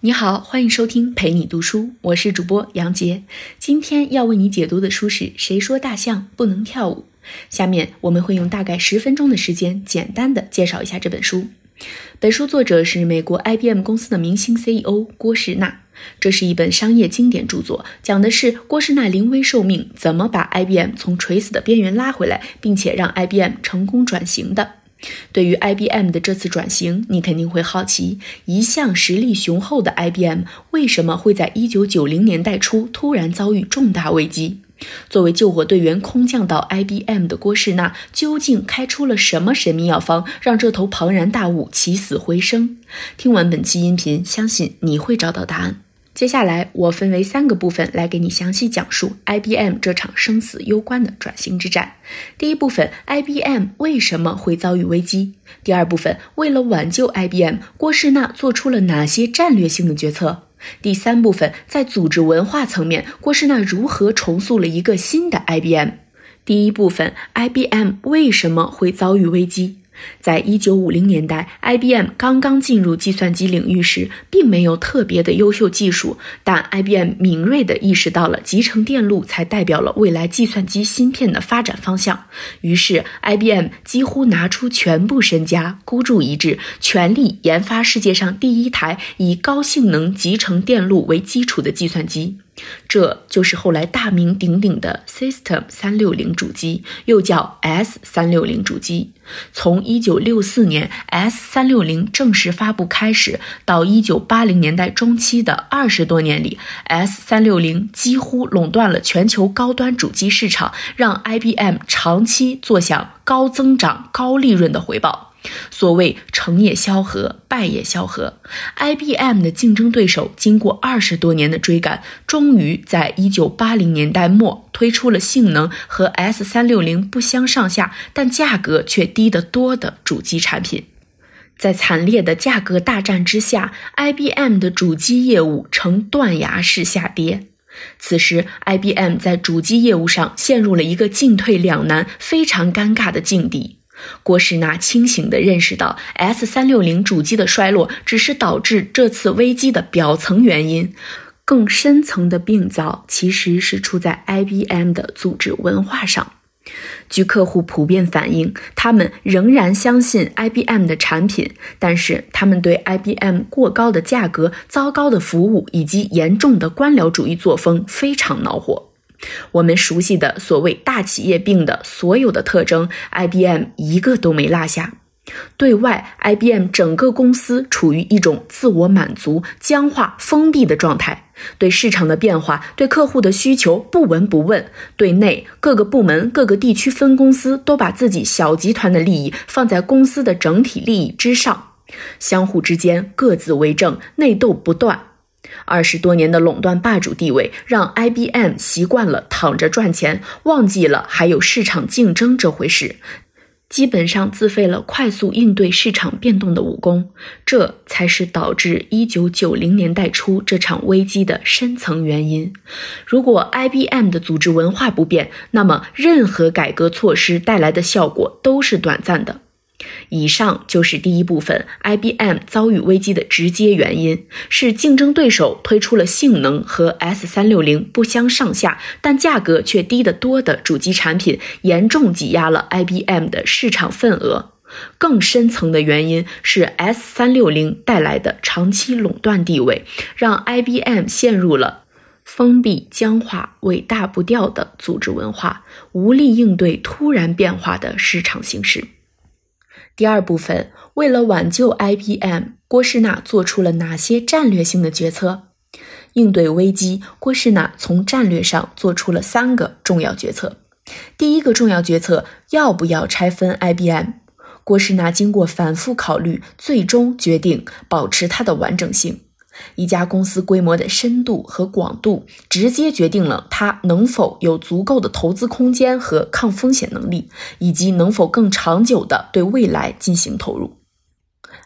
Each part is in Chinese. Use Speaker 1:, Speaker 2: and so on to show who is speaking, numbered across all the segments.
Speaker 1: 你好，欢迎收听陪你读书，我是主播杨杰。今天要为你解读的书是《谁说大象不能跳舞》。下面我们会用大概十分钟的时间，简单的介绍一下这本书。本书作者是美国 IBM 公司的明星 CEO 郭士纳。这是一本商业经典著作，讲的是郭士纳临危受命，怎么把 IBM 从垂死的边缘拉回来，并且让 IBM 成功转型的。对于 IBM 的这次转型，你肯定会好奇：一向实力雄厚的 IBM 为什么会在1990年代初突然遭遇重大危机？作为救火队员空降到 IBM 的郭士纳，究竟开出了什么神秘药方，让这头庞然大物起死回生？听完本期音频，相信你会找到答案。接下来，我分为三个部分来给你详细讲述 IBM 这场生死攸关的转型之战。第一部分，IBM 为什么会遭遇危机？第二部分，为了挽救 IBM，郭士纳做出了哪些战略性的决策？第三部分，在组织文化层面，郭士纳如何重塑了一个新的 IBM？第一部分，IBM 为什么会遭遇危机？在一九五零年代，IBM 刚刚进入计算机领域时，并没有特别的优秀技术，但 IBM 敏锐地意识到了集成电路才代表了未来计算机芯片的发展方向。于是，IBM 几乎拿出全部身家，孤注一掷，全力研发世界上第一台以高性能集成电路为基础的计算机。这就是后来大名鼎鼎的 System 三六零主机，又叫 S 三六零主机。从一九六四年 S 三六零正式发布开始，到一九八零年代中期的二十多年里，S 三六零几乎垄断了全球高端主机市场，让 IBM 长期坐享高增长、高利润的回报。所谓成也萧何，败也萧何。IBM 的竞争对手经过二十多年的追赶，终于在一九八零年代末推出了性能和 S 三六零不相上下，但价格却低得多的主机产品。在惨烈的价格大战之下，IBM 的主机业务呈断崖式下跌。此时，IBM 在主机业务上陷入了一个进退两难、非常尴尬的境地。郭士纳清醒地认识到，S 三六零主机的衰落只是导致这次危机的表层原因，更深层的病灶其实是出在 IBM 的组织文化上。据客户普遍反映，他们仍然相信 IBM 的产品，但是他们对 IBM 过高的价格、糟糕的服务以及严重的官僚主义作风非常恼火。我们熟悉的所谓大企业病的所有的特征，IBM 一个都没落下。对外，IBM 整个公司处于一种自我满足、僵化、封闭的状态，对市场的变化、对客户的需求不闻不问。对内，各个部门、各个地区分公司都把自己小集团的利益放在公司的整体利益之上，相互之间各自为政，内斗不断。二十多年的垄断霸主地位，让 IBM 习惯了躺着赚钱，忘记了还有市场竞争这回事，基本上自废了快速应对市场变动的武功。这才是导致一九九零年代初这场危机的深层原因。如果 IBM 的组织文化不变，那么任何改革措施带来的效果都是短暂的。以上就是第一部分，IBM 遭遇危机的直接原因是竞争对手推出了性能和 S 三六零不相上下，但价格却低得多的主机产品，严重挤压了 IBM 的市场份额。更深层的原因是 S 三六零带来的长期垄断地位，让 IBM 陷入了封闭、僵化、尾大不掉的组织文化，无力应对突然变化的市场形势。第二部分，为了挽救 IBM，郭士纳做出了哪些战略性的决策？应对危机，郭士纳从战略上做出了三个重要决策。第一个重要决策，要不要拆分 IBM？郭士纳经过反复考虑，最终决定保持它的完整性。一家公司规模的深度和广度，直接决定了它能否有足够的投资空间和抗风险能力，以及能否更长久地对未来进行投入。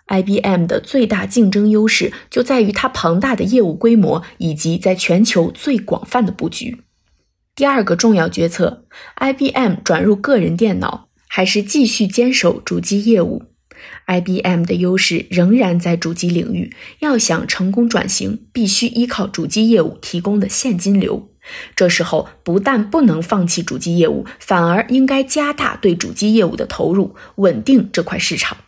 Speaker 1: IBM 的最大竞争优势就在于它庞大的业务规模以及在全球最广泛的布局。第二个重要决策：IBM 转入个人电脑，还是继续坚守主机业务？IBM 的优势仍然在主机领域，要想成功转型，必须依靠主机业务提供的现金流。这时候不但不能放弃主机业务，反而应该加大对主机业务的投入，稳定这块市场。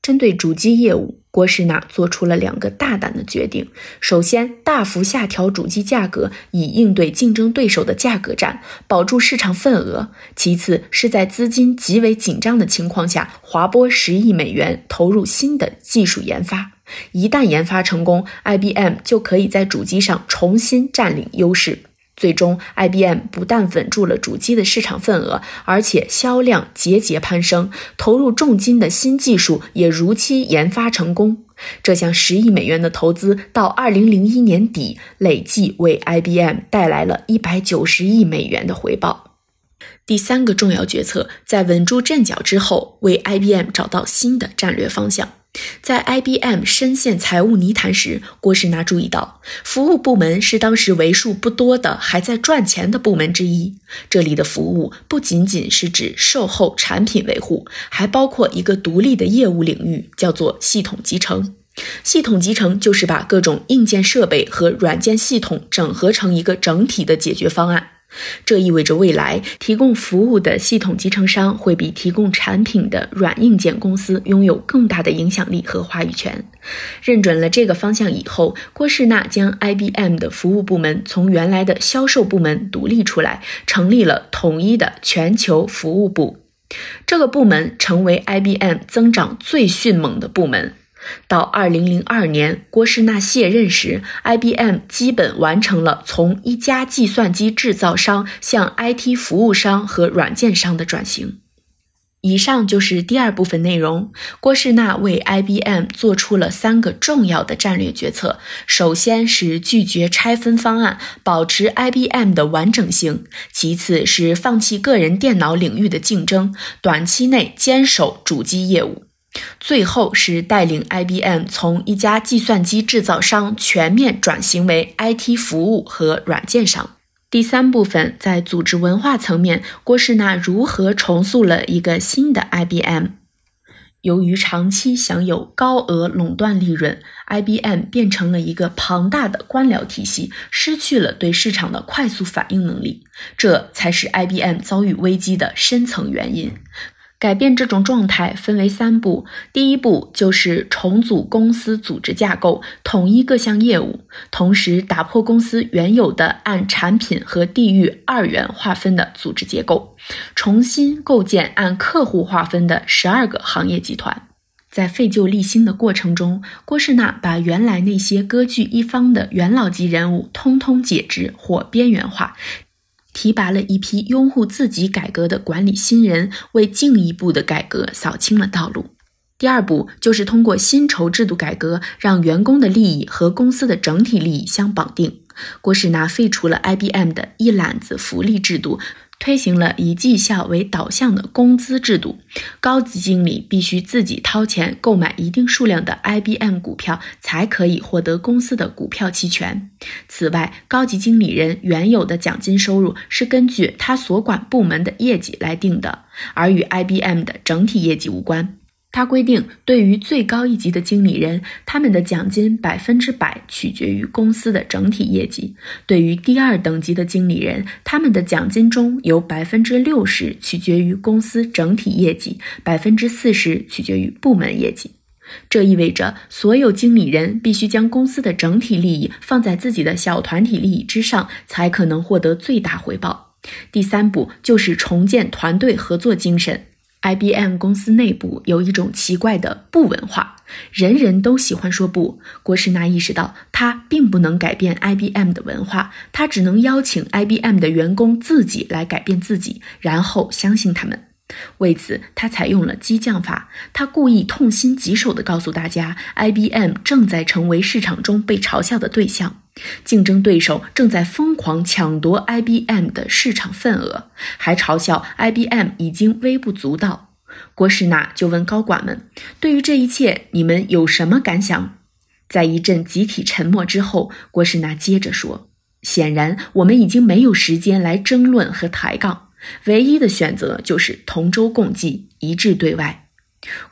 Speaker 1: 针对主机业务，郭士纳做出了两个大胆的决定：首先，大幅下调主机价格，以应对竞争对手的价格战，保住市场份额；其次，是在资金极为紧张的情况下，划拨十亿美元投入新的技术研发。一旦研发成功，IBM 就可以在主机上重新占领优势。最终，IBM 不但稳住了主机的市场份额，而且销量节节攀升，投入重金的新技术也如期研发成功。这项十亿美元的投资，到二零零一年底，累计为 IBM 带来了一百九十亿美元的回报。第三个重要决策，在稳住阵脚之后，为 IBM 找到新的战略方向。在 IBM 深陷财务泥潭时，郭士纳注意到，服务部门是当时为数不多的还在赚钱的部门之一。这里的服务不仅仅是指售后产品维护，还包括一个独立的业务领域，叫做系统集成。系统集成就是把各种硬件设备和软件系统整合成一个整体的解决方案。这意味着未来提供服务的系统集成商会比提供产品的软硬件公司拥有更大的影响力和话语权。认准了这个方向以后，郭士纳将 IBM 的服务部门从原来的销售部门独立出来，成立了统一的全球服务部。这个部门成为 IBM 增长最迅猛的部门。到二零零二年，郭士纳卸任时，IBM 基本完成了从一家计算机制造商向 IT 服务商和软件商的转型。以上就是第二部分内容。郭士纳为 IBM 做出了三个重要的战略决策：首先是拒绝拆分方案，保持 IBM 的完整性；其次是放弃个人电脑领域的竞争，短期内坚守主机业务。最后是带领 IBM 从一家计算机制造商全面转型为 IT 服务和软件商。第三部分在组织文化层面，郭士纳如何重塑了一个新的 IBM？由于长期享有高额垄断利润，IBM 变成了一个庞大的官僚体系，失去了对市场的快速反应能力，这才是 IBM 遭遇危机的深层原因。改变这种状态分为三步，第一步就是重组公司组织架构，统一各项业务，同时打破公司原有的按产品和地域二元划分的组织结构，重新构建按客户划分的十二个行业集团。在废旧立新的过程中，郭士纳把原来那些割据一方的元老级人物通通解职或边缘化。提拔了一批拥护自己改革的管理新人，为进一步的改革扫清了道路。第二步就是通过薪酬制度改革，让员工的利益和公司的整体利益相绑定。郭士纳废除了 IBM 的一揽子福利制度。推行了以绩效为导向的工资制度，高级经理必须自己掏钱购买一定数量的 IBM 股票，才可以获得公司的股票期权。此外，高级经理人原有的奖金收入是根据他所管部门的业绩来定的，而与 IBM 的整体业绩无关。他规定，对于最高一级的经理人，他们的奖金百分之百取决于公司的整体业绩；对于第二等级的经理人，他们的奖金中有百分之六十取决于公司整体业绩，百分之四十取决于部门业绩。这意味着，所有经理人必须将公司的整体利益放在自己的小团体利益之上，才可能获得最大回报。第三步就是重建团队合作精神。IBM 公司内部有一种奇怪的“不”文化，人人都喜欢说“不”。郭士纳意识到，他并不能改变 IBM 的文化，他只能邀请 IBM 的员工自己来改变自己，然后相信他们。为此，他采用了激将法。他故意痛心疾首地告诉大家，IBM 正在成为市场中被嘲笑的对象，竞争对手正在疯狂抢夺 IBM 的市场份额，还嘲笑 IBM 已经微不足道。郭士纳就问高管们：“对于这一切，你们有什么感想？”在一阵集体沉默之后，郭士纳接着说：“显然，我们已经没有时间来争论和抬杠。”唯一的选择就是同舟共济，一致对外。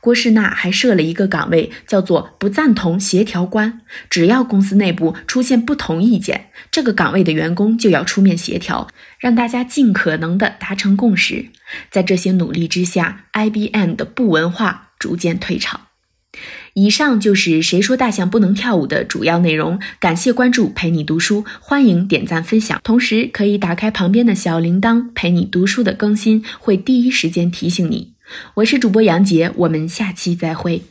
Speaker 1: 郭士纳还设了一个岗位，叫做不赞同协调官。只要公司内部出现不同意见，这个岗位的员工就要出面协调，让大家尽可能的达成共识。在这些努力之下，IBM 的不文化逐渐退场。以上就是谁说大象不能跳舞的主要内容。感谢关注，陪你读书，欢迎点赞分享，同时可以打开旁边的小铃铛，陪你读书的更新会第一时间提醒你。我是主播杨杰，我们下期再会。